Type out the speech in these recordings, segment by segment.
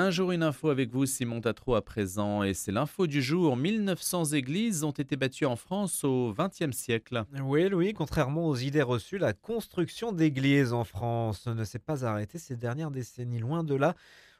Un jour, une info avec vous, Simon Tatro à présent, et c'est l'info du jour. 1900 églises ont été bâties en France au XXe siècle. Oui, Louis, contrairement aux idées reçues, la construction d'églises en France ne s'est pas arrêtée ces dernières décennies, loin de là.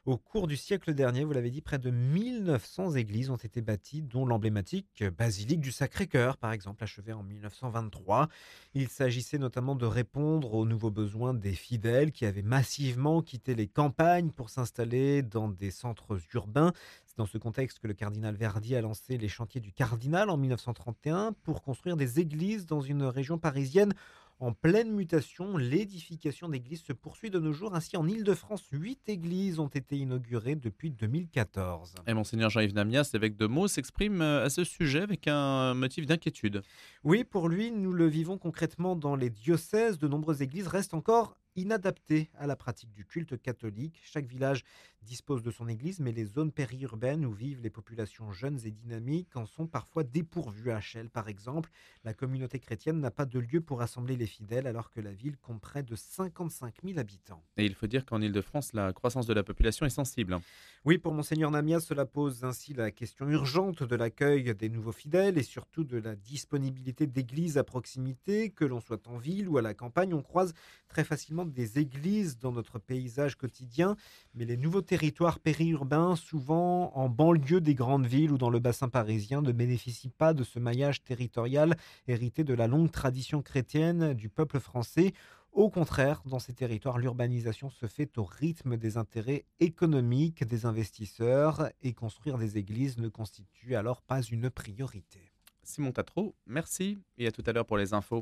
Au cours du siècle dernier, vous l'avez dit, près de 1900 églises ont été bâties, dont l'emblématique basilique du Sacré-Cœur, par exemple, achevée en 1923. Il s'agissait notamment de répondre aux nouveaux besoins des fidèles qui avaient massivement quitté les campagnes pour s'installer dans des centres urbains. C'est dans ce contexte que le cardinal Verdi a lancé les chantiers du Cardinal en 1931 pour construire des églises dans une région parisienne en pleine mutation, l'édification d'églises se poursuit de nos jours. Ainsi, en Ile-de-France, huit églises ont été inaugurées depuis 2014. Et Monseigneur Jean-Yves Namias, évêque de Meaux, s'exprime euh, à ce sujet avec un motif d'inquiétude. Oui, pour lui, nous le vivons concrètement dans les diocèses. De nombreuses églises restent encore inadapté à la pratique du culte catholique. Chaque village dispose de son église, mais les zones périurbaines où vivent les populations jeunes et dynamiques en sont parfois dépourvues. À Chelles, par exemple, la communauté chrétienne n'a pas de lieu pour rassembler les fidèles alors que la ville compte près de 55 000 habitants. Et il faut dire qu'en Ile-de-France, la croissance de la population est sensible. Oui, pour Monseigneur Namias, cela pose ainsi la question urgente de l'accueil des nouveaux fidèles et surtout de la disponibilité d'églises à proximité, que l'on soit en ville ou à la campagne. On croise très facilement des églises dans notre paysage quotidien, mais les nouveaux territoires périurbains, souvent en banlieue des grandes villes ou dans le bassin parisien, ne bénéficient pas de ce maillage territorial hérité de la longue tradition chrétienne du peuple français. Au contraire, dans ces territoires, l'urbanisation se fait au rythme des intérêts économiques des investisseurs et construire des églises ne constitue alors pas une priorité. Simon Tatro, merci et à tout à l'heure pour les infos.